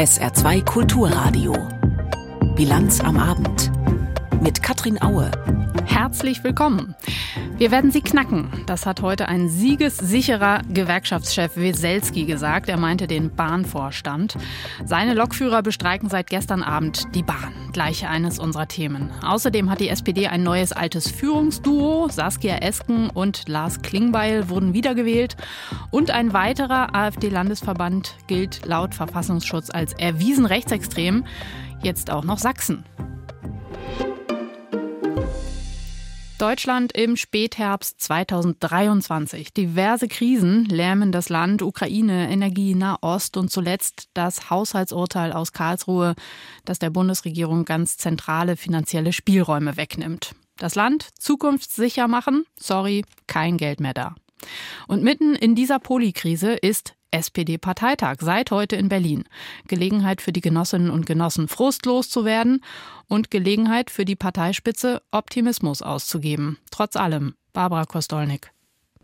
SR2 Kulturradio. Bilanz am Abend. Mit Katrin Aue. Herzlich willkommen. Wir werden sie knacken. Das hat heute ein siegessicherer Gewerkschaftschef Weselski gesagt. Er meinte den Bahnvorstand. Seine Lokführer bestreiken seit gestern Abend die Bahn. Gleich eines unserer Themen. Außerdem hat die SPD ein neues altes Führungsduo. Saskia Esken und Lars Klingbeil wurden wiedergewählt. Und ein weiterer AfD-Landesverband gilt laut Verfassungsschutz als erwiesen rechtsextrem. Jetzt auch noch Sachsen. Deutschland im Spätherbst 2023. Diverse Krisen lähmen das Land, Ukraine, Energie, Nahost und zuletzt das Haushaltsurteil aus Karlsruhe, das der Bundesregierung ganz zentrale finanzielle Spielräume wegnimmt. Das Land zukunftssicher machen? Sorry, kein Geld mehr da. Und mitten in dieser Polikrise ist SPD-Parteitag seit heute in Berlin. Gelegenheit für die Genossinnen und Genossen frustlos zu werden und Gelegenheit für die Parteispitze Optimismus auszugeben. Trotz allem. Barbara Kostolnik.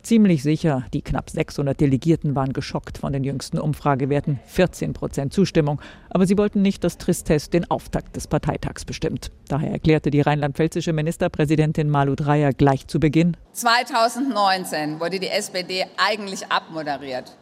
Ziemlich sicher, die knapp 600 Delegierten waren geschockt von den jüngsten Umfragewerten. 14 Prozent Zustimmung. Aber sie wollten nicht, dass Tristesse den Auftakt des Parteitags bestimmt. Daher erklärte die rheinland-pfälzische Ministerpräsidentin Malu Dreyer gleich zu Beginn. 2019 wurde die SPD eigentlich abmoderiert.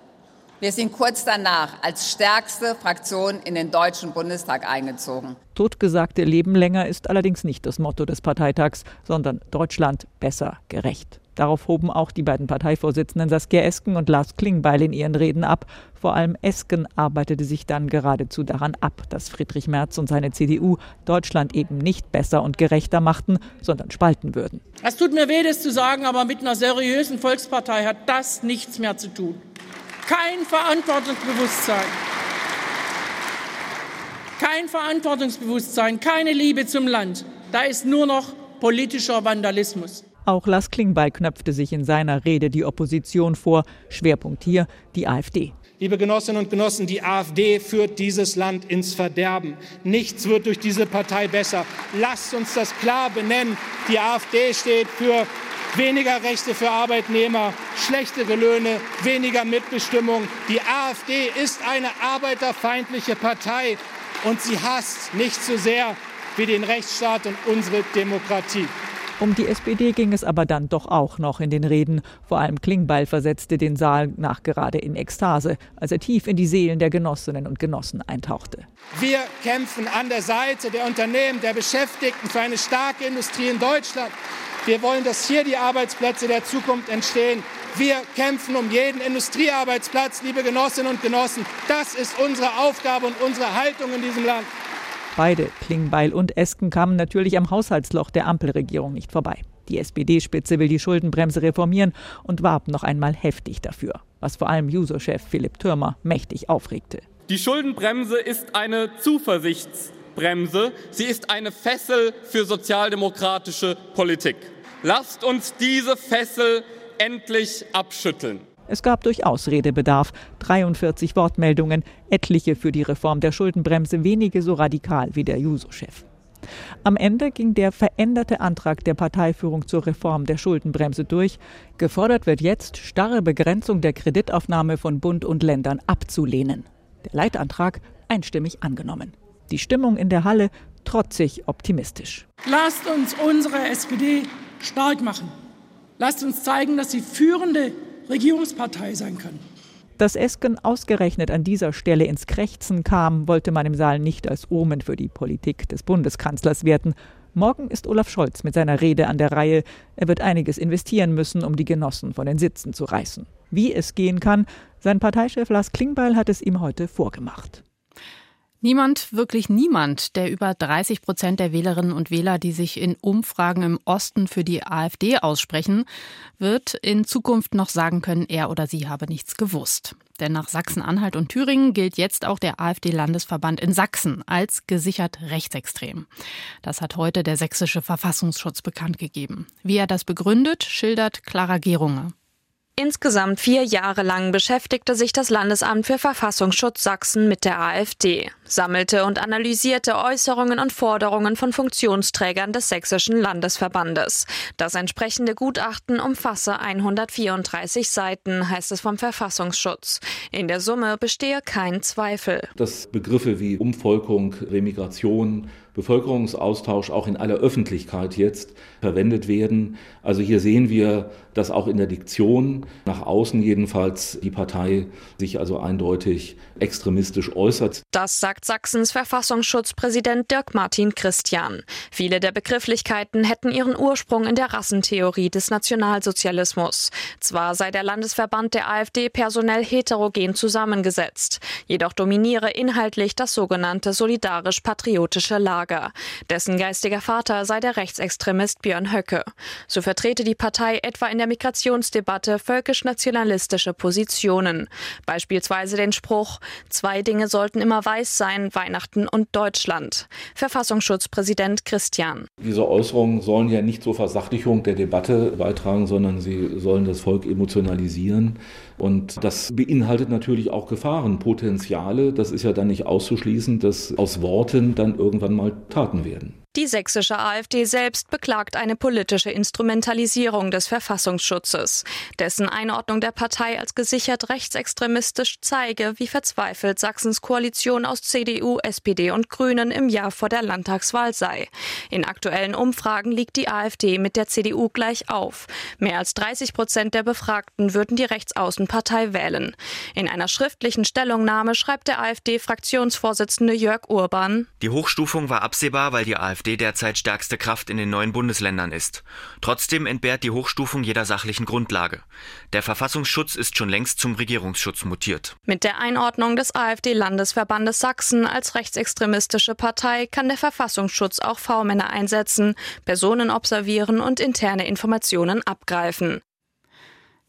Wir sind kurz danach als stärkste Fraktion in den Deutschen Bundestag eingezogen. Totgesagte Leben länger ist allerdings nicht das Motto des Parteitags, sondern Deutschland besser gerecht. Darauf hoben auch die beiden Parteivorsitzenden Saskia Esken und Lars Klingbeil in ihren Reden ab. Vor allem Esken arbeitete sich dann geradezu daran ab, dass Friedrich Merz und seine CDU Deutschland eben nicht besser und gerechter machten, sondern spalten würden. Es tut mir weh, das zu sagen, aber mit einer seriösen Volkspartei hat das nichts mehr zu tun kein Verantwortungsbewusstsein. Kein Verantwortungsbewusstsein, keine Liebe zum Land. Da ist nur noch politischer Vandalismus. Auch Lars Klingbeil knöpfte sich in seiner Rede die Opposition vor. Schwerpunkt hier die AfD. Liebe Genossinnen und Genossen, die AfD führt dieses Land ins Verderben. Nichts wird durch diese Partei besser. Lasst uns das klar benennen. Die AfD steht für weniger Rechte für Arbeitnehmer, schlechtere Löhne, weniger Mitbestimmung. Die AfD ist eine arbeiterfeindliche Partei und sie hasst nicht so sehr wie den Rechtsstaat und unsere Demokratie. Um die SPD ging es aber dann doch auch noch in den Reden. Vor allem Klingbeil versetzte den Saal nachgerade in Ekstase, als er tief in die Seelen der Genossinnen und Genossen eintauchte. Wir kämpfen an der Seite der Unternehmen, der Beschäftigten für eine starke Industrie in Deutschland. Wir wollen, dass hier die Arbeitsplätze der Zukunft entstehen. Wir kämpfen um jeden Industriearbeitsplatz, liebe Genossinnen und Genossen. Das ist unsere Aufgabe und unsere Haltung in diesem Land. Beide, Klingbeil und Esken, kamen natürlich am Haushaltsloch der Ampelregierung nicht vorbei. Die SPD-Spitze will die Schuldenbremse reformieren und warb noch einmal heftig dafür, was vor allem Juso-Chef Philipp Türmer mächtig aufregte. Die Schuldenbremse ist eine Zuversichtsbremse. Sie ist eine Fessel für sozialdemokratische Politik. Lasst uns diese Fessel endlich abschütteln. Es gab durchaus Redebedarf. 43 Wortmeldungen, etliche für die Reform der Schuldenbremse, wenige so radikal wie der Juso-Chef. Am Ende ging der veränderte Antrag der Parteiführung zur Reform der Schuldenbremse durch. Gefordert wird jetzt, starre Begrenzung der Kreditaufnahme von Bund und Ländern abzulehnen. Der Leitantrag einstimmig angenommen. Die Stimmung in der Halle trotzig optimistisch. Lasst uns unsere SPD stark machen. Lasst uns zeigen, dass sie führende Regierungspartei sein kann. Dass Esken ausgerechnet an dieser Stelle ins Krächzen kam, wollte man im Saal nicht als Omen für die Politik des Bundeskanzlers werten. Morgen ist Olaf Scholz mit seiner Rede an der Reihe. Er wird einiges investieren müssen, um die Genossen von den Sitzen zu reißen. Wie es gehen kann, sein Parteichef Lars Klingbeil hat es ihm heute vorgemacht. Niemand, wirklich niemand der über 30 Prozent der Wählerinnen und Wähler, die sich in Umfragen im Osten für die AfD aussprechen, wird in Zukunft noch sagen können, er oder sie habe nichts gewusst. Denn nach Sachsen-Anhalt und Thüringen gilt jetzt auch der AfD-Landesverband in Sachsen als gesichert rechtsextrem. Das hat heute der sächsische Verfassungsschutz bekannt gegeben. Wie er das begründet, schildert Clara Gerunge. Insgesamt vier Jahre lang beschäftigte sich das Landesamt für Verfassungsschutz Sachsen mit der AfD, sammelte und analysierte Äußerungen und Forderungen von Funktionsträgern des sächsischen Landesverbandes. Das entsprechende Gutachten umfasse 134 Seiten, heißt es vom Verfassungsschutz. In der Summe bestehe kein Zweifel. Dass Begriffe wie Umvolkung, Remigration, Bevölkerungsaustausch auch in aller Öffentlichkeit jetzt verwendet werden. Also hier sehen wir, dass auch in der Diktion nach außen jedenfalls die Partei sich also eindeutig extremistisch äußert. Das sagt Sachsens Verfassungsschutzpräsident Dirk Martin Christian. Viele der Begrifflichkeiten hätten ihren Ursprung in der Rassentheorie des Nationalsozialismus. Zwar sei der Landesverband der AfD personell heterogen zusammengesetzt, jedoch dominiere inhaltlich das sogenannte solidarisch-patriotische Lager. Dessen geistiger Vater sei der Rechtsextremist Björn Höcke. So vertrete die Partei etwa in der Migrationsdebatte völkisch-nationalistische Positionen. Beispielsweise den Spruch, zwei Dinge sollten immer weiß sein, Weihnachten und Deutschland. Verfassungsschutzpräsident Christian. Diese Äußerungen sollen ja nicht zur Versachlichung der Debatte beitragen, sondern sie sollen das Volk emotionalisieren. Und das beinhaltet natürlich auch Gefahrenpotenziale. Das ist ja dann nicht auszuschließen, dass aus Worten dann irgendwann mal Taten werden. Die sächsische AfD selbst beklagt eine politische Instrumentalisierung des Verfassungsschutzes. Dessen Einordnung der Partei als gesichert rechtsextremistisch zeige, wie verzweifelt Sachsens Koalition aus CDU, SPD und Grünen im Jahr vor der Landtagswahl sei. In aktuellen Umfragen liegt die AfD mit der CDU gleich auf. Mehr als 30 Prozent der Befragten würden die Rechtsaußenpartei wählen. In einer schriftlichen Stellungnahme schreibt der AfD-Fraktionsvorsitzende Jörg Urban, Die Hochstufung war absehbar, weil die AfD AfD derzeit stärkste Kraft in den neuen Bundesländern ist. Trotzdem entbehrt die Hochstufung jeder sachlichen Grundlage. Der Verfassungsschutz ist schon längst zum Regierungsschutz mutiert. Mit der Einordnung des AfD-Landesverbandes Sachsen als rechtsextremistische Partei kann der Verfassungsschutz auch V-Männer einsetzen, Personen observieren und interne Informationen abgreifen.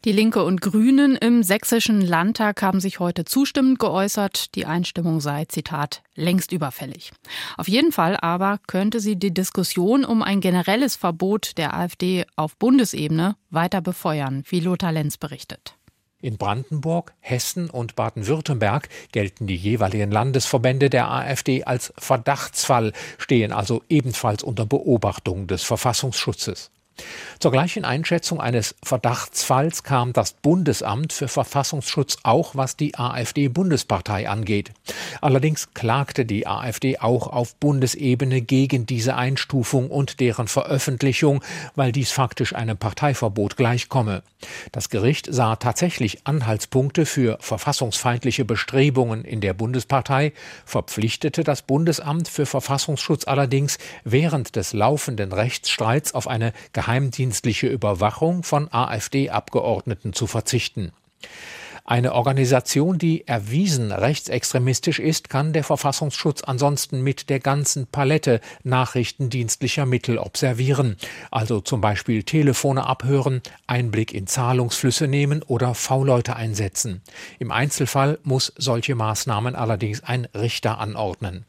Die Linke und Grünen im sächsischen Landtag haben sich heute zustimmend geäußert. Die Einstimmung sei, Zitat, längst überfällig. Auf jeden Fall aber könnte sie die Diskussion um ein generelles Verbot der AfD auf Bundesebene weiter befeuern, wie Lothar Lenz berichtet. In Brandenburg, Hessen und Baden-Württemberg gelten die jeweiligen Landesverbände der AfD als Verdachtsfall, stehen also ebenfalls unter Beobachtung des Verfassungsschutzes. Zur gleichen Einschätzung eines Verdachtsfalls kam das Bundesamt für Verfassungsschutz auch, was die AfD-Bundespartei angeht. Allerdings klagte die AfD auch auf Bundesebene gegen diese Einstufung und deren Veröffentlichung, weil dies faktisch einem Parteiverbot gleichkomme. Das Gericht sah tatsächlich Anhaltspunkte für verfassungsfeindliche Bestrebungen in der Bundespartei, verpflichtete das Bundesamt für Verfassungsschutz allerdings während des laufenden Rechtsstreits auf eine geheimdienstliche Überwachung von AfD-Abgeordneten zu verzichten. Eine Organisation, die erwiesen rechtsextremistisch ist, kann der Verfassungsschutz ansonsten mit der ganzen Palette nachrichtendienstlicher Mittel observieren, also zum Beispiel Telefone abhören, Einblick in Zahlungsflüsse nehmen oder V-Leute einsetzen. Im Einzelfall muss solche Maßnahmen allerdings ein Richter anordnen.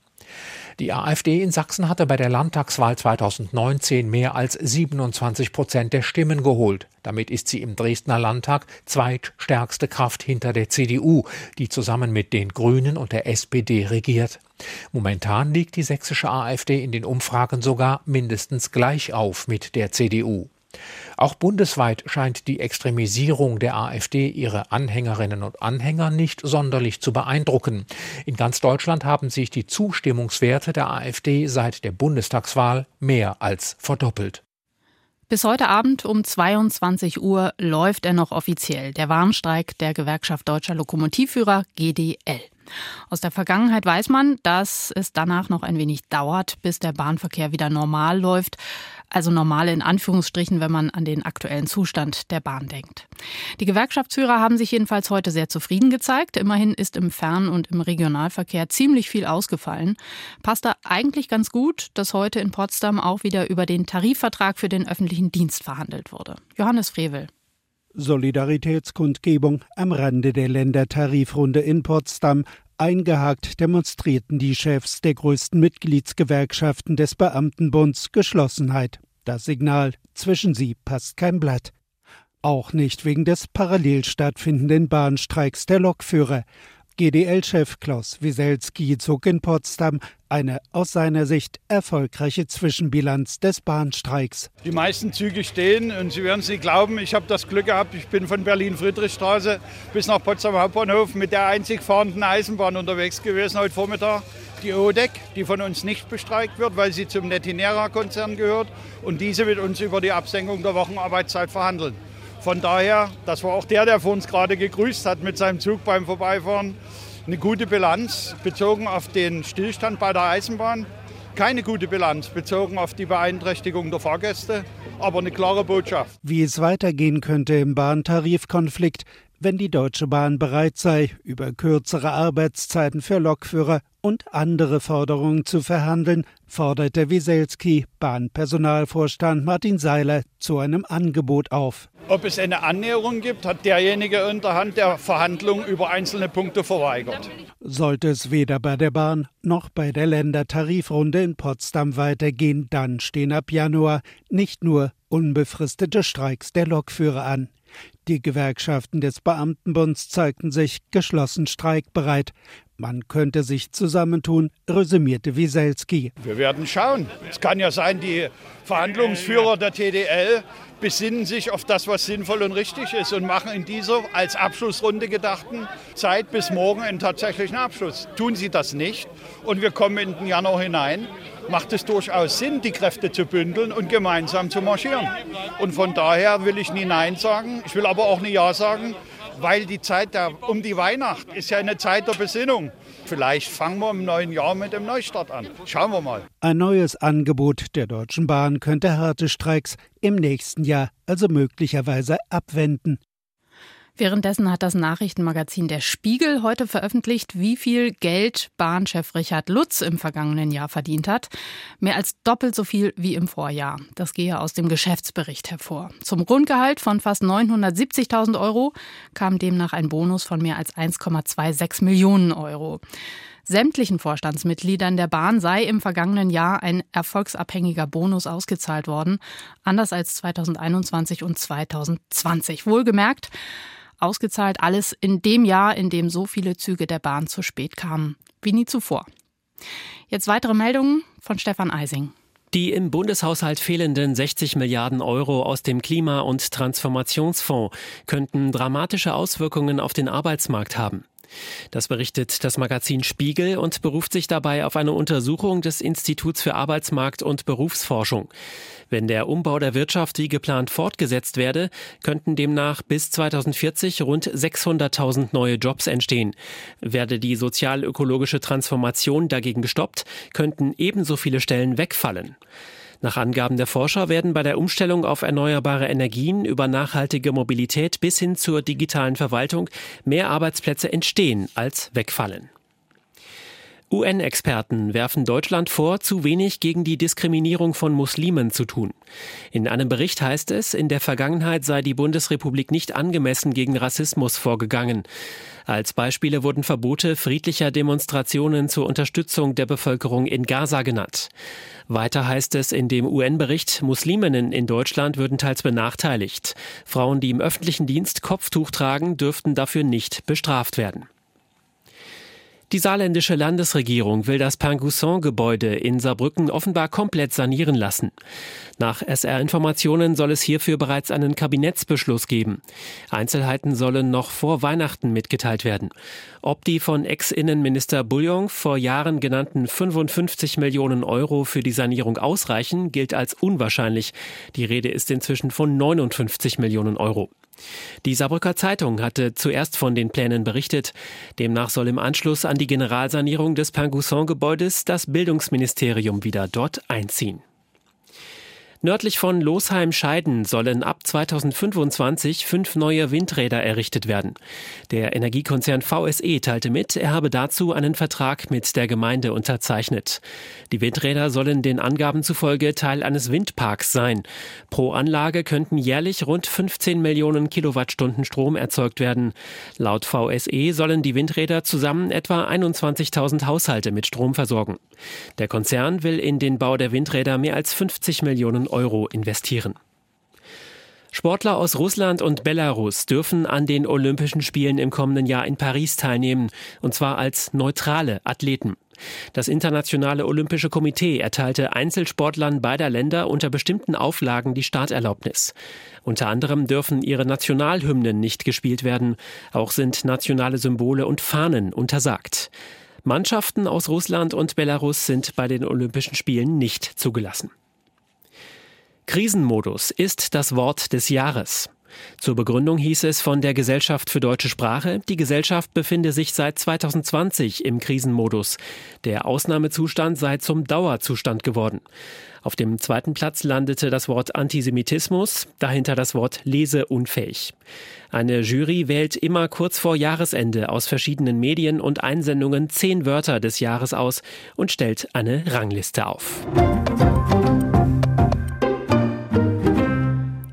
Die AfD in Sachsen hatte bei der Landtagswahl 2019 mehr als 27 Prozent der Stimmen geholt. Damit ist sie im Dresdner Landtag zweitstärkste Kraft hinter der CDU, die zusammen mit den Grünen und der SPD regiert. Momentan liegt die sächsische AfD in den Umfragen sogar mindestens gleich auf mit der CDU. Auch bundesweit scheint die Extremisierung der AfD ihre Anhängerinnen und Anhänger nicht sonderlich zu beeindrucken. In ganz Deutschland haben sich die Zustimmungswerte der AfD seit der Bundestagswahl mehr als verdoppelt. Bis heute Abend um 22 Uhr läuft er noch offiziell, der Warnstreik der Gewerkschaft Deutscher Lokomotivführer GDL. Aus der Vergangenheit weiß man, dass es danach noch ein wenig dauert, bis der Bahnverkehr wieder normal läuft. Also normal in Anführungsstrichen, wenn man an den aktuellen Zustand der Bahn denkt. Die Gewerkschaftsführer haben sich jedenfalls heute sehr zufrieden gezeigt. Immerhin ist im Fern- und im Regionalverkehr ziemlich viel ausgefallen. Passt da eigentlich ganz gut, dass heute in Potsdam auch wieder über den Tarifvertrag für den öffentlichen Dienst verhandelt wurde. Johannes Frevel. Solidaritätskundgebung am Rande der Ländertarifrunde in Potsdam. Eingehakt demonstrierten die Chefs der größten Mitgliedsgewerkschaften des Beamtenbunds Geschlossenheit. Das Signal, zwischen sie passt kein Blatt. Auch nicht wegen des parallel stattfindenden Bahnstreiks der Lokführer. GDL-Chef Klaus Wieselski zog in Potsdam eine aus seiner Sicht erfolgreiche Zwischenbilanz des Bahnstreiks. Die meisten Züge stehen und Sie werden es nicht glauben, ich habe das Glück gehabt, ich bin von Berlin-Friedrichstraße bis nach Potsdam Hauptbahnhof mit der einzig fahrenden Eisenbahn unterwegs gewesen heute Vormittag. Die ODEC, die von uns nicht bestreikt wird, weil sie zum Netinera-Konzern gehört und diese mit uns über die Absenkung der Wochenarbeitszeit verhandeln. Von daher, das war auch der, der vor uns gerade gegrüßt hat mit seinem Zug beim Vorbeifahren, eine gute Bilanz bezogen auf den Stillstand bei der Eisenbahn. Keine gute Bilanz bezogen auf die Beeinträchtigung der Fahrgäste, aber eine klare Botschaft. Wie es weitergehen könnte im Bahntarifkonflikt, wenn die Deutsche Bahn bereit sei, über kürzere Arbeitszeiten für Lokführer und andere Forderungen zu verhandeln, forderte Wieselski Bahnpersonalvorstand Martin Seiler zu einem Angebot auf. Ob es eine Annäherung gibt, hat derjenige unterhand der Verhandlungen über einzelne Punkte verweigert. Sollte es weder bei der Bahn noch bei der Ländertarifrunde in Potsdam weitergehen, dann stehen ab Januar nicht nur unbefristete Streiks der Lokführer an. Die Gewerkschaften des Beamtenbunds zeigten sich geschlossen streikbereit. Man könnte sich zusammentun, resümierte Wieselski. Wir werden schauen. Es kann ja sein, die Verhandlungsführer der TDL besinnen sich auf das, was sinnvoll und richtig ist und machen in dieser als Abschlussrunde gedachten Zeit bis morgen einen tatsächlichen Abschluss. Tun sie das nicht und wir kommen in den Januar hinein, macht es durchaus Sinn, die Kräfte zu bündeln und gemeinsam zu marschieren. Und von daher will ich nie Nein sagen, ich will aber auch nie Ja sagen, weil die Zeit der, um die Weihnacht ist ja eine Zeit der Besinnung. Vielleicht fangen wir im neuen Jahr mit dem Neustart an. Schauen wir mal. Ein neues Angebot der Deutschen Bahn könnte harte Streiks im nächsten Jahr also möglicherweise abwenden. Währenddessen hat das Nachrichtenmagazin Der Spiegel heute veröffentlicht, wie viel Geld Bahnchef Richard Lutz im vergangenen Jahr verdient hat. Mehr als doppelt so viel wie im Vorjahr. Das gehe aus dem Geschäftsbericht hervor. Zum Grundgehalt von fast 970.000 Euro kam demnach ein Bonus von mehr als 1,26 Millionen Euro. Sämtlichen Vorstandsmitgliedern der Bahn sei im vergangenen Jahr ein erfolgsabhängiger Bonus ausgezahlt worden, anders als 2021 und 2020. Wohlgemerkt, Ausgezahlt alles in dem Jahr, in dem so viele Züge der Bahn zu spät kamen. Wie nie zuvor. Jetzt weitere Meldungen von Stefan Eising. Die im Bundeshaushalt fehlenden 60 Milliarden Euro aus dem Klima- und Transformationsfonds könnten dramatische Auswirkungen auf den Arbeitsmarkt haben. Das berichtet das Magazin Spiegel und beruft sich dabei auf eine Untersuchung des Instituts für Arbeitsmarkt und Berufsforschung. Wenn der Umbau der Wirtschaft wie geplant fortgesetzt werde, könnten demnach bis 2040 rund 600.000 neue Jobs entstehen. Werde die sozial-ökologische Transformation dagegen gestoppt, könnten ebenso viele Stellen wegfallen. Nach Angaben der Forscher werden bei der Umstellung auf erneuerbare Energien über nachhaltige Mobilität bis hin zur digitalen Verwaltung mehr Arbeitsplätze entstehen als wegfallen. UN-Experten werfen Deutschland vor, zu wenig gegen die Diskriminierung von Muslimen zu tun. In einem Bericht heißt es, in der Vergangenheit sei die Bundesrepublik nicht angemessen gegen Rassismus vorgegangen. Als Beispiele wurden Verbote friedlicher Demonstrationen zur Unterstützung der Bevölkerung in Gaza genannt. Weiter heißt es in dem UN-Bericht, Musliminnen in Deutschland würden teils benachteiligt. Frauen, die im öffentlichen Dienst Kopftuch tragen, dürften dafür nicht bestraft werden. Die saarländische Landesregierung will das Pangusson-Gebäude in Saarbrücken offenbar komplett sanieren lassen. Nach SR-Informationen soll es hierfür bereits einen Kabinettsbeschluss geben. Einzelheiten sollen noch vor Weihnachten mitgeteilt werden. Ob die von Ex-Innenminister Bouillon vor Jahren genannten 55 Millionen Euro für die Sanierung ausreichen, gilt als unwahrscheinlich. Die Rede ist inzwischen von 59 Millionen Euro. Die Saarbrücker Zeitung hatte zuerst von den Plänen berichtet. Demnach soll im Anschluss an die Generalsanierung des Pangusson-Gebäudes das Bildungsministerium wieder dort einziehen. Nördlich von Losheim-Scheiden sollen ab 2025 fünf neue Windräder errichtet werden. Der Energiekonzern VSE teilte mit, er habe dazu einen Vertrag mit der Gemeinde unterzeichnet. Die Windräder sollen den Angaben zufolge Teil eines Windparks sein. Pro Anlage könnten jährlich rund 15 Millionen Kilowattstunden Strom erzeugt werden. Laut VSE sollen die Windräder zusammen etwa 21.000 Haushalte mit Strom versorgen. Der Konzern will in den Bau der Windräder mehr als 50 Millionen Euro investieren. Sportler aus Russland und Belarus dürfen an den Olympischen Spielen im kommenden Jahr in Paris teilnehmen, und zwar als neutrale Athleten. Das Internationale Olympische Komitee erteilte Einzelsportlern beider Länder unter bestimmten Auflagen die Starterlaubnis. Unter anderem dürfen ihre Nationalhymnen nicht gespielt werden, auch sind nationale Symbole und Fahnen untersagt. Mannschaften aus Russland und Belarus sind bei den Olympischen Spielen nicht zugelassen. Krisenmodus ist das Wort des Jahres. Zur Begründung hieß es von der Gesellschaft für deutsche Sprache, die Gesellschaft befinde sich seit 2020 im Krisenmodus. Der Ausnahmezustand sei zum Dauerzustand geworden. Auf dem zweiten Platz landete das Wort Antisemitismus, dahinter das Wort leseunfähig. Eine Jury wählt immer kurz vor Jahresende aus verschiedenen Medien und Einsendungen zehn Wörter des Jahres aus und stellt eine Rangliste auf.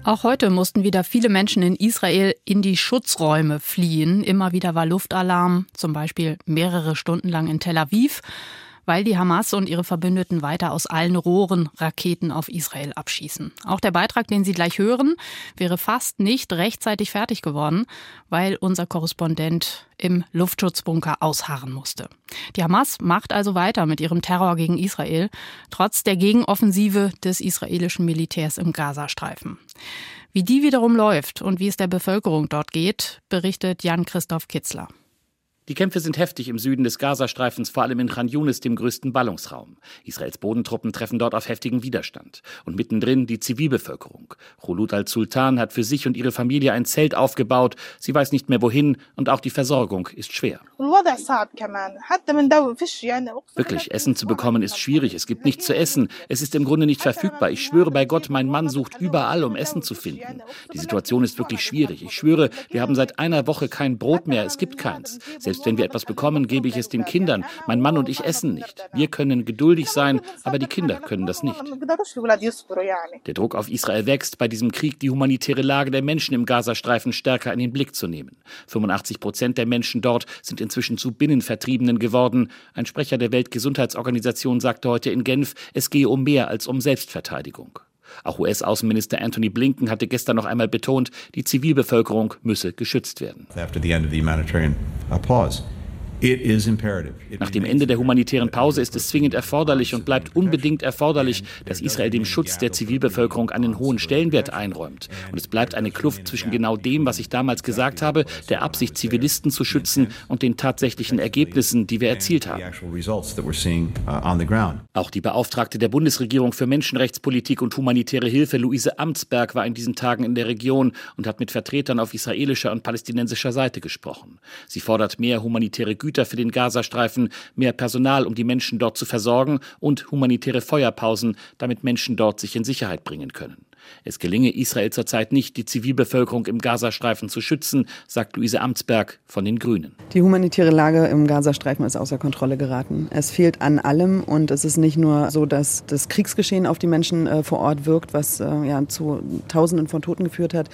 Auch heute mussten wieder viele Menschen in Israel in die Schutzräume fliehen. Immer wieder war Luftalarm, zum Beispiel mehrere Stunden lang in Tel Aviv weil die Hamas und ihre Verbündeten weiter aus allen Rohren Raketen auf Israel abschießen. Auch der Beitrag, den Sie gleich hören, wäre fast nicht rechtzeitig fertig geworden, weil unser Korrespondent im Luftschutzbunker ausharren musste. Die Hamas macht also weiter mit ihrem Terror gegen Israel, trotz der Gegenoffensive des israelischen Militärs im Gazastreifen. Wie die wiederum läuft und wie es der Bevölkerung dort geht, berichtet Jan-Christoph Kitzler. Die Kämpfe sind heftig im Süden des Gazastreifens, vor allem in Khan Yunis, dem größten Ballungsraum. Israels Bodentruppen treffen dort auf heftigen Widerstand. Und mittendrin die Zivilbevölkerung. Khulud al-Sultan hat für sich und ihre Familie ein Zelt aufgebaut. Sie weiß nicht mehr wohin und auch die Versorgung ist schwer. Wirklich, Essen zu bekommen ist schwierig. Es gibt nichts zu essen. Es ist im Grunde nicht verfügbar. Ich schwöre bei Gott, mein Mann sucht überall, um Essen zu finden. Die Situation ist wirklich schwierig. Ich schwöre, wir haben seit einer Woche kein Brot mehr. Es gibt keins. Selbst selbst wenn wir etwas bekommen, gebe ich es den Kindern. Mein Mann und ich essen nicht. Wir können geduldig sein, aber die Kinder können das nicht. Der Druck auf Israel wächst, bei diesem Krieg die humanitäre Lage der Menschen im Gazastreifen stärker in den Blick zu nehmen. 85 Prozent der Menschen dort sind inzwischen zu Binnenvertriebenen geworden. Ein Sprecher der Weltgesundheitsorganisation sagte heute in Genf, es gehe um mehr als um Selbstverteidigung. Auch US-Außenminister Anthony Blinken hatte gestern noch einmal betont, die Zivilbevölkerung müsse geschützt werden. After the end of the humanitarian pause, nach dem Ende der humanitären Pause ist es zwingend erforderlich und bleibt unbedingt erforderlich, dass Israel dem Schutz der Zivilbevölkerung einen hohen Stellenwert einräumt. Und es bleibt eine Kluft zwischen genau dem, was ich damals gesagt habe, der Absicht, Zivilisten zu schützen, und den tatsächlichen Ergebnissen, die wir erzielt haben. Uh, Auch die Beauftragte der Bundesregierung für Menschenrechtspolitik und humanitäre Hilfe, Luise Amtsberg, war in diesen Tagen in der Region und hat mit Vertretern auf israelischer und palästinensischer Seite gesprochen. Sie fordert mehr humanitäre Güter Güter für den Gazastreifen, mehr Personal, um die Menschen dort zu versorgen und humanitäre Feuerpausen, damit Menschen dort sich in Sicherheit bringen können. Es gelinge Israel zurzeit nicht, die Zivilbevölkerung im Gazastreifen zu schützen, sagt Luise Amtsberg von den Grünen. Die humanitäre Lage im Gazastreifen ist außer Kontrolle geraten. Es fehlt an allem und es ist nicht nur so, dass das Kriegsgeschehen auf die Menschen äh, vor Ort wirkt, was äh, ja, zu Tausenden von Toten geführt hat,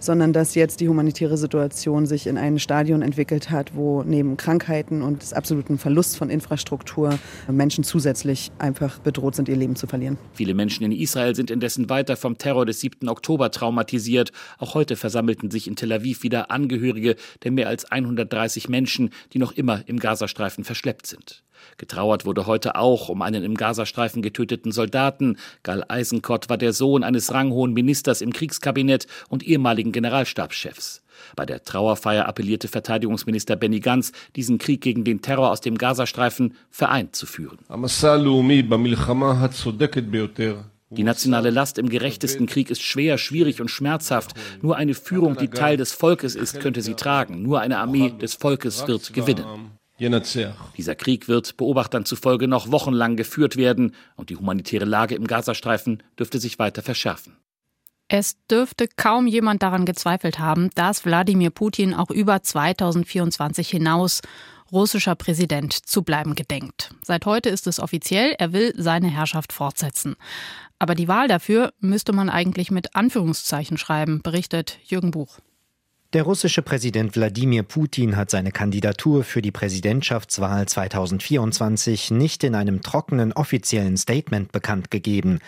sondern dass jetzt die humanitäre Situation sich in ein Stadion entwickelt hat, wo neben Krankheiten und des absoluten Verlust von Infrastruktur Menschen zusätzlich einfach bedroht sind, ihr Leben zu verlieren. Viele Menschen in Israel sind indessen weiter vom Terror Terror des 7. Oktober traumatisiert. Auch heute versammelten sich in Tel Aviv wieder Angehörige der mehr als 130 Menschen, die noch immer im Gazastreifen verschleppt sind. Getrauert wurde heute auch um einen im Gazastreifen getöteten Soldaten. Gal Eisenkott war der Sohn eines ranghohen Ministers im Kriegskabinett und ehemaligen Generalstabschefs. Bei der Trauerfeier appellierte Verteidigungsminister Benny Gantz, diesen Krieg gegen den Terror aus dem Gazastreifen vereint zu führen. Die nationale Last im gerechtesten Krieg ist schwer, schwierig und schmerzhaft. Nur eine Führung, die Teil des Volkes ist, könnte sie tragen. Nur eine Armee des Volkes wird gewinnen. Dieser Krieg wird Beobachtern zufolge noch wochenlang geführt werden und die humanitäre Lage im Gazastreifen dürfte sich weiter verschärfen. Es dürfte kaum jemand daran gezweifelt haben, dass Wladimir Putin auch über 2024 hinaus russischer Präsident zu bleiben gedenkt. Seit heute ist es offiziell, er will seine Herrschaft fortsetzen. Aber die Wahl dafür müsste man eigentlich mit Anführungszeichen schreiben, berichtet Jürgen Buch. Der russische Präsident Wladimir Putin hat seine Kandidatur für die Präsidentschaftswahl 2024 nicht in einem trockenen offiziellen Statement bekannt gegeben,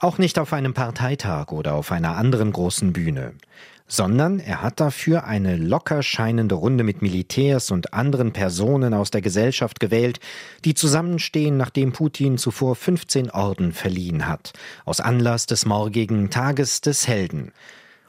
auch nicht auf einem Parteitag oder auf einer anderen großen Bühne, sondern er hat dafür eine locker scheinende Runde mit Militärs und anderen Personen aus der Gesellschaft gewählt, die zusammenstehen, nachdem Putin zuvor 15 Orden verliehen hat, aus Anlass des morgigen Tages des Helden.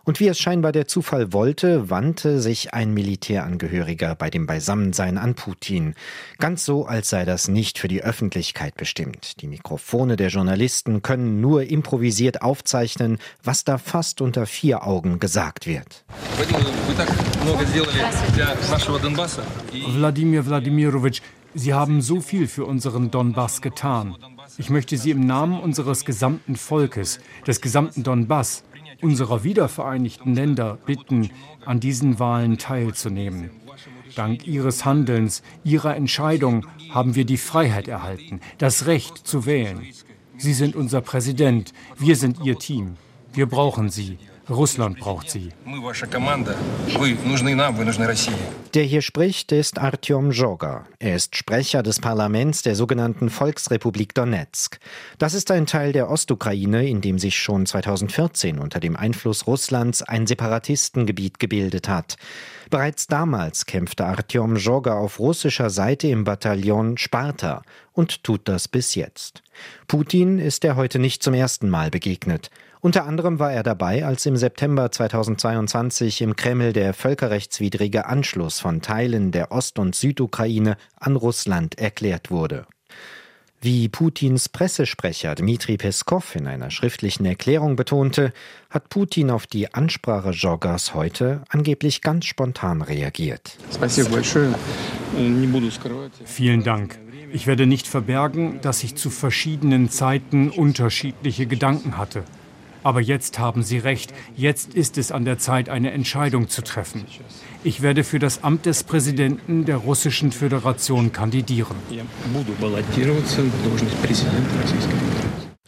Und wie es scheinbar der Zufall wollte, wandte sich ein Militärangehöriger bei dem Beisammensein an Putin. Ganz so, als sei das nicht für die Öffentlichkeit bestimmt. Die Mikrofone der Journalisten können nur improvisiert aufzeichnen, was da fast unter vier Augen gesagt wird. Wladimir Wladimirovich, Sie haben so viel für unseren Donbass getan. Ich möchte Sie im Namen unseres gesamten Volkes, des gesamten Donbass, unserer wiedervereinigten Länder bitten, an diesen Wahlen teilzunehmen. Dank Ihres Handelns, Ihrer Entscheidung haben wir die Freiheit erhalten, das Recht zu wählen. Sie sind unser Präsident, wir sind Ihr Team. Wir brauchen Sie. Russland braucht sie. Der hier spricht, ist Artyom Joga. Er ist Sprecher des Parlaments der sogenannten Volksrepublik Donetsk. Das ist ein Teil der Ostukraine, in dem sich schon 2014 unter dem Einfluss Russlands ein Separatistengebiet gebildet hat. Bereits damals kämpfte Artyom Joga auf russischer Seite im Bataillon Sparta und tut das bis jetzt. Putin ist er heute nicht zum ersten Mal begegnet. Unter anderem war er dabei, als im September 2022 im Kreml der völkerrechtswidrige Anschluss von Teilen der Ost- und Südukraine an Russland erklärt wurde. Wie Putins Pressesprecher Dmitri Peskov in einer schriftlichen Erklärung betonte, hat Putin auf die Ansprache Joggers heute angeblich ganz spontan reagiert. Vielen Dank. Ich werde nicht verbergen, dass ich zu verschiedenen Zeiten unterschiedliche Gedanken hatte. Aber jetzt haben Sie recht, jetzt ist es an der Zeit, eine Entscheidung zu treffen. Ich werde für das Amt des Präsidenten der Russischen Föderation kandidieren.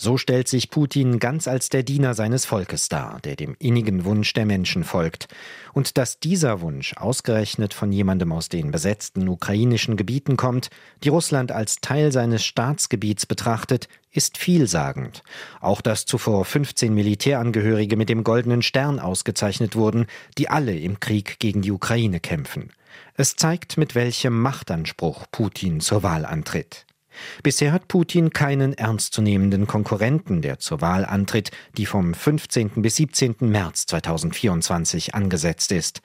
So stellt sich Putin ganz als der Diener seines Volkes dar, der dem innigen Wunsch der Menschen folgt. Und dass dieser Wunsch ausgerechnet von jemandem aus den besetzten ukrainischen Gebieten kommt, die Russland als Teil seines Staatsgebiets betrachtet, ist vielsagend. Auch dass zuvor 15 Militärangehörige mit dem Goldenen Stern ausgezeichnet wurden, die alle im Krieg gegen die Ukraine kämpfen. Es zeigt, mit welchem Machtanspruch Putin zur Wahl antritt. Bisher hat Putin keinen ernstzunehmenden Konkurrenten, der zur Wahl antritt, die vom 15. bis 17. März 2024 angesetzt ist.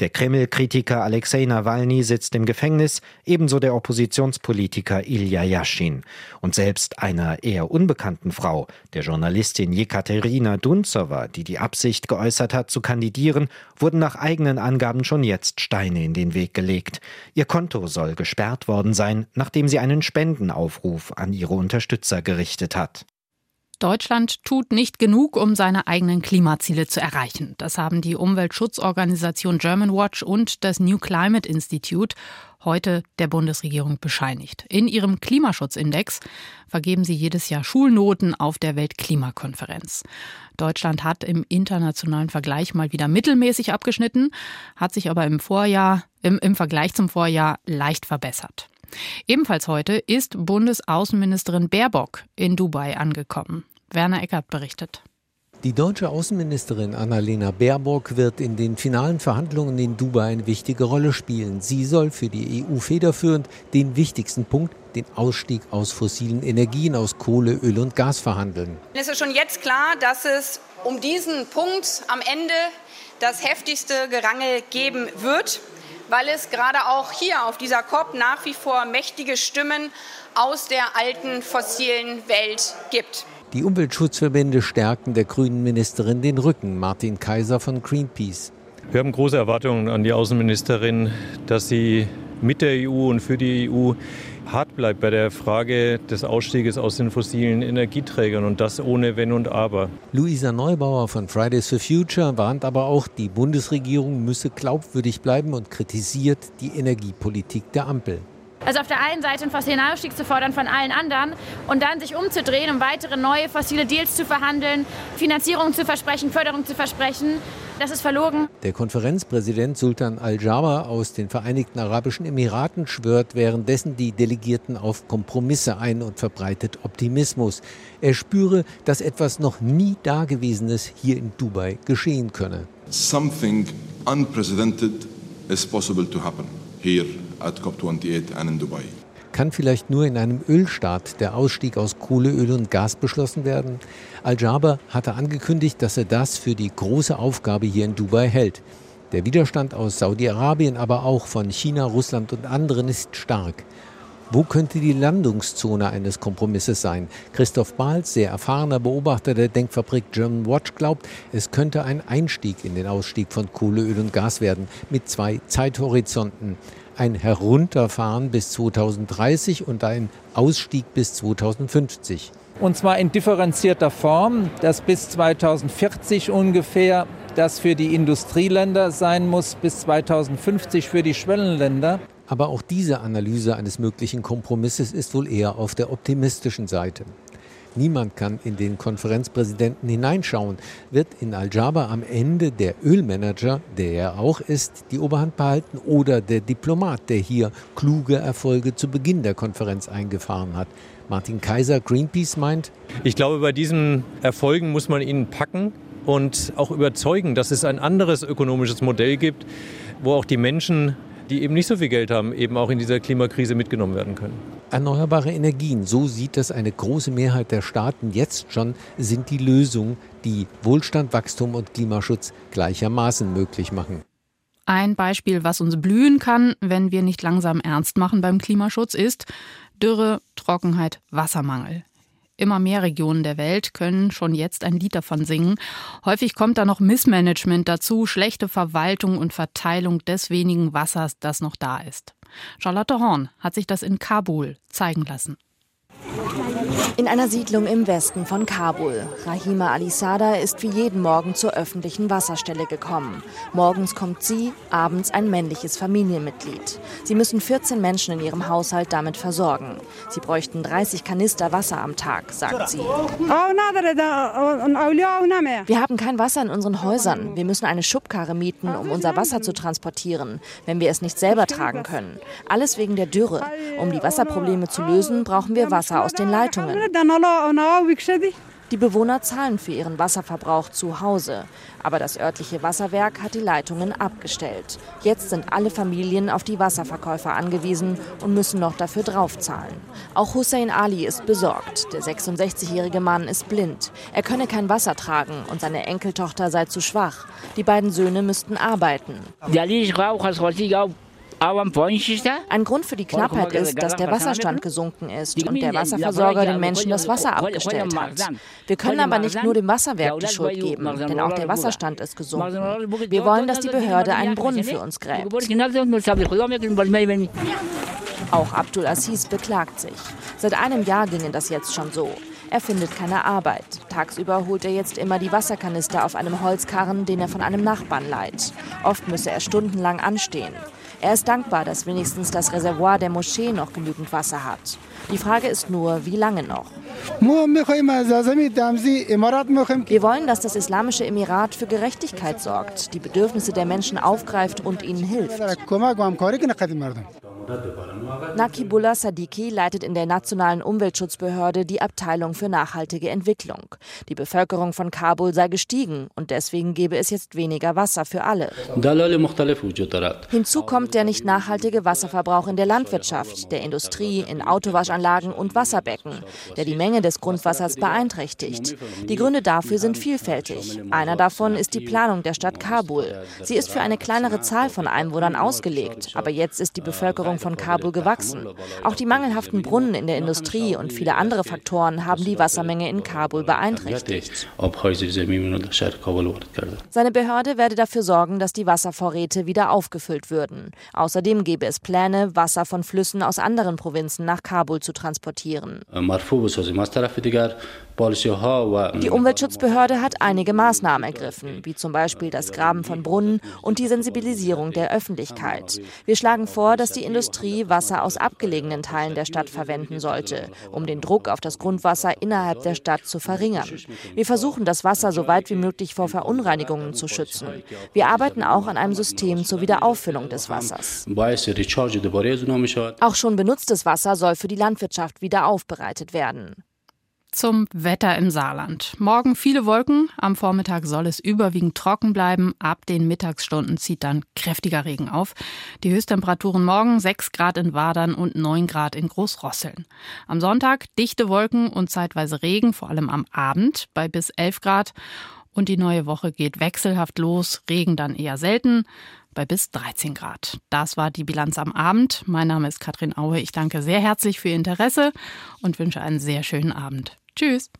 Der Kreml-Kritiker Alexei Nawalny sitzt im Gefängnis, ebenso der Oppositionspolitiker Ilya Yashin. Und selbst einer eher unbekannten Frau, der Journalistin Jekaterina Dunzowa, die die Absicht geäußert hat, zu kandidieren, wurden nach eigenen Angaben schon jetzt Steine in den Weg gelegt. Ihr Konto soll gesperrt worden sein, nachdem sie einen Spenden Spendenaufruf an ihre Unterstützer gerichtet hat. Deutschland tut nicht genug, um seine eigenen Klimaziele zu erreichen. Das haben die Umweltschutzorganisation Germanwatch und das New Climate Institute heute der Bundesregierung bescheinigt. In ihrem Klimaschutzindex vergeben sie jedes Jahr Schulnoten auf der Weltklimakonferenz. Deutschland hat im internationalen Vergleich mal wieder mittelmäßig abgeschnitten, hat sich aber im Vorjahr, im, im Vergleich zum Vorjahr leicht verbessert. Ebenfalls heute ist Bundesaußenministerin Baerbock in Dubai angekommen. Werner Eckert berichtet. Die deutsche Außenministerin Annalena Baerbock wird in den finalen Verhandlungen in Dubai eine wichtige Rolle spielen. Sie soll für die EU federführend den wichtigsten Punkt, den Ausstieg aus fossilen Energien, aus Kohle, Öl und Gas verhandeln. Es ist schon jetzt klar, dass es um diesen Punkt am Ende das heftigste Gerangel geben wird weil es gerade auch hier auf dieser COP nach wie vor mächtige Stimmen aus der alten fossilen Welt gibt. Die Umweltschutzverbände stärken der grünen Ministerin den Rücken, Martin Kaiser von Greenpeace. Wir haben große Erwartungen an die Außenministerin, dass sie mit der EU und für die EU hart bleibt bei der Frage des Ausstieges aus den fossilen Energieträgern und das ohne Wenn und Aber. Luisa Neubauer von Fridays for Future warnt aber auch, die Bundesregierung müsse glaubwürdig bleiben und kritisiert die Energiepolitik der Ampel. Also auf der einen Seite einen fossilen Ausstieg zu fordern von allen anderen und dann sich umzudrehen, um weitere neue fossile Deals zu verhandeln, Finanzierung zu versprechen, Förderung zu versprechen Das ist verlogen. Der Konferenzpräsident Sultan Al-Jaber aus den Vereinigten Arabischen Emiraten schwört währenddessen die Delegierten auf Kompromisse ein und verbreitet Optimismus. Er spüre, dass etwas noch nie Dagewesenes hier in Dubai geschehen könne. Something unprecedented is possible to happen here at COP28 and in Dubai kann vielleicht nur in einem Ölstaat der Ausstieg aus Kohle, Öl und Gas beschlossen werden? Al-Jaber hatte angekündigt, dass er das für die große Aufgabe hier in Dubai hält. Der Widerstand aus Saudi-Arabien, aber auch von China, Russland und anderen ist stark. Wo könnte die Landungszone eines Kompromisses sein? Christoph Bahls, sehr erfahrener Beobachter der Denkfabrik German Watch, glaubt, es könnte ein Einstieg in den Ausstieg von Kohle, Öl und Gas werden, mit zwei Zeithorizonten ein Herunterfahren bis 2030 und ein Ausstieg bis 2050. Und zwar in differenzierter Form, dass bis 2040 ungefähr das für die Industrieländer sein muss, bis 2050 für die Schwellenländer. Aber auch diese Analyse eines möglichen Kompromisses ist wohl eher auf der optimistischen Seite. Niemand kann in den Konferenzpräsidenten hineinschauen. Wird in Al-Jaber am Ende der Ölmanager, der er auch ist, die Oberhand behalten oder der Diplomat, der hier kluge Erfolge zu Beginn der Konferenz eingefahren hat? Martin Kaiser, Greenpeace meint, ich glaube, bei diesen Erfolgen muss man ihn packen und auch überzeugen, dass es ein anderes ökonomisches Modell gibt, wo auch die Menschen die eben nicht so viel Geld haben, eben auch in dieser Klimakrise mitgenommen werden können. Erneuerbare Energien, so sieht das eine große Mehrheit der Staaten jetzt schon, sind die Lösung, die Wohlstand, Wachstum und Klimaschutz gleichermaßen möglich machen. Ein Beispiel, was uns blühen kann, wenn wir nicht langsam ernst machen beim Klimaschutz, ist Dürre, Trockenheit, Wassermangel. Immer mehr Regionen der Welt können schon jetzt ein Lied davon singen. Häufig kommt da noch Missmanagement dazu, schlechte Verwaltung und Verteilung des wenigen Wassers, das noch da ist. Charlotte Horn hat sich das in Kabul zeigen lassen. In einer Siedlung im Westen von Kabul. Rahima Alisada ist wie jeden Morgen zur öffentlichen Wasserstelle gekommen. Morgens kommt sie, abends ein männliches Familienmitglied. Sie müssen 14 Menschen in ihrem Haushalt damit versorgen. Sie bräuchten 30 Kanister Wasser am Tag, sagt sie. Wir haben kein Wasser in unseren Häusern. Wir müssen eine Schubkarre mieten, um unser Wasser zu transportieren, wenn wir es nicht selber tragen können. Alles wegen der Dürre. Um die Wasserprobleme zu lösen, brauchen wir Wasser aus den Leitungen. Die Bewohner zahlen für ihren Wasserverbrauch zu Hause. Aber das örtliche Wasserwerk hat die Leitungen abgestellt. Jetzt sind alle Familien auf die Wasserverkäufer angewiesen und müssen noch dafür draufzahlen. Auch Hussein Ali ist besorgt. Der 66-jährige Mann ist blind. Er könne kein Wasser tragen und seine Enkeltochter sei zu schwach. Die beiden Söhne müssten arbeiten. Ein Grund für die Knappheit ist, dass der Wasserstand gesunken ist und der Wasserversorger den Menschen das Wasser abgestellt hat. Wir können aber nicht nur dem Wasserwerk die Schuld geben, denn auch der Wasserstand ist gesunken. Wir wollen, dass die Behörde einen Brunnen für uns gräbt. Auch Abdul Aziz beklagt sich. Seit einem Jahr ginge das jetzt schon so. Er findet keine Arbeit. Tagsüber holt er jetzt immer die Wasserkanister auf einem Holzkarren, den er von einem Nachbarn leiht. Oft müsse er stundenlang anstehen. Er ist dankbar, dass wenigstens das Reservoir der Moschee noch genügend Wasser hat. Die Frage ist nur, wie lange noch? Wir wollen, dass das Islamische Emirat für Gerechtigkeit sorgt, die Bedürfnisse der Menschen aufgreift und ihnen hilft. Nakibullah Sadiki leitet in der Nationalen Umweltschutzbehörde die Abteilung für nachhaltige Entwicklung. Die Bevölkerung von Kabul sei gestiegen und deswegen gebe es jetzt weniger Wasser für alle. Hinzu kommt der nicht nachhaltige Wasserverbrauch in der Landwirtschaft, der Industrie, in Autowaschanlagen und Wasserbecken, der die Menge des Grundwassers beeinträchtigt. Die Gründe dafür sind vielfältig. Einer davon ist die Planung der Stadt Kabul. Sie ist für eine kleinere Zahl von Einwohnern ausgelegt, aber jetzt ist die Bevölkerung von Kabul gewachsen. Auch die mangelhaften Brunnen in der Industrie und viele andere Faktoren haben die Wassermenge in Kabul beeinträchtigt. Seine Behörde werde dafür sorgen, dass die Wasservorräte wieder aufgefüllt würden. Außerdem gäbe es Pläne, Wasser von Flüssen aus anderen Provinzen nach Kabul zu transportieren. Die Umweltschutzbehörde hat einige Maßnahmen ergriffen, wie zum Beispiel das Graben von Brunnen und die Sensibilisierung der Öffentlichkeit. Wir schlagen vor, dass die Industrie Wasser aus abgelegenen Teilen der Stadt verwenden sollte, um den Druck auf das Grundwasser innerhalb der Stadt zu verringern. Wir versuchen, das Wasser so weit wie möglich vor Verunreinigungen zu schützen. Wir arbeiten auch an einem System zur Wiederauffüllung des Wassers. Auch schon benutztes Wasser soll für die Landwirtschaft wieder aufbereitet werden. Zum Wetter im Saarland. Morgen viele Wolken, am Vormittag soll es überwiegend trocken bleiben, ab den Mittagsstunden zieht dann kräftiger Regen auf. Die Höchsttemperaturen morgen 6 Grad in Wadern und 9 Grad in Großrosseln. Am Sonntag dichte Wolken und zeitweise Regen, vor allem am Abend bei bis 11 Grad. Und die neue Woche geht wechselhaft los, Regen dann eher selten bei bis 13 Grad. Das war die Bilanz am Abend. Mein Name ist Katrin Aue. Ich danke sehr herzlich für Ihr Interesse und wünsche einen sehr schönen Abend. Tschüss.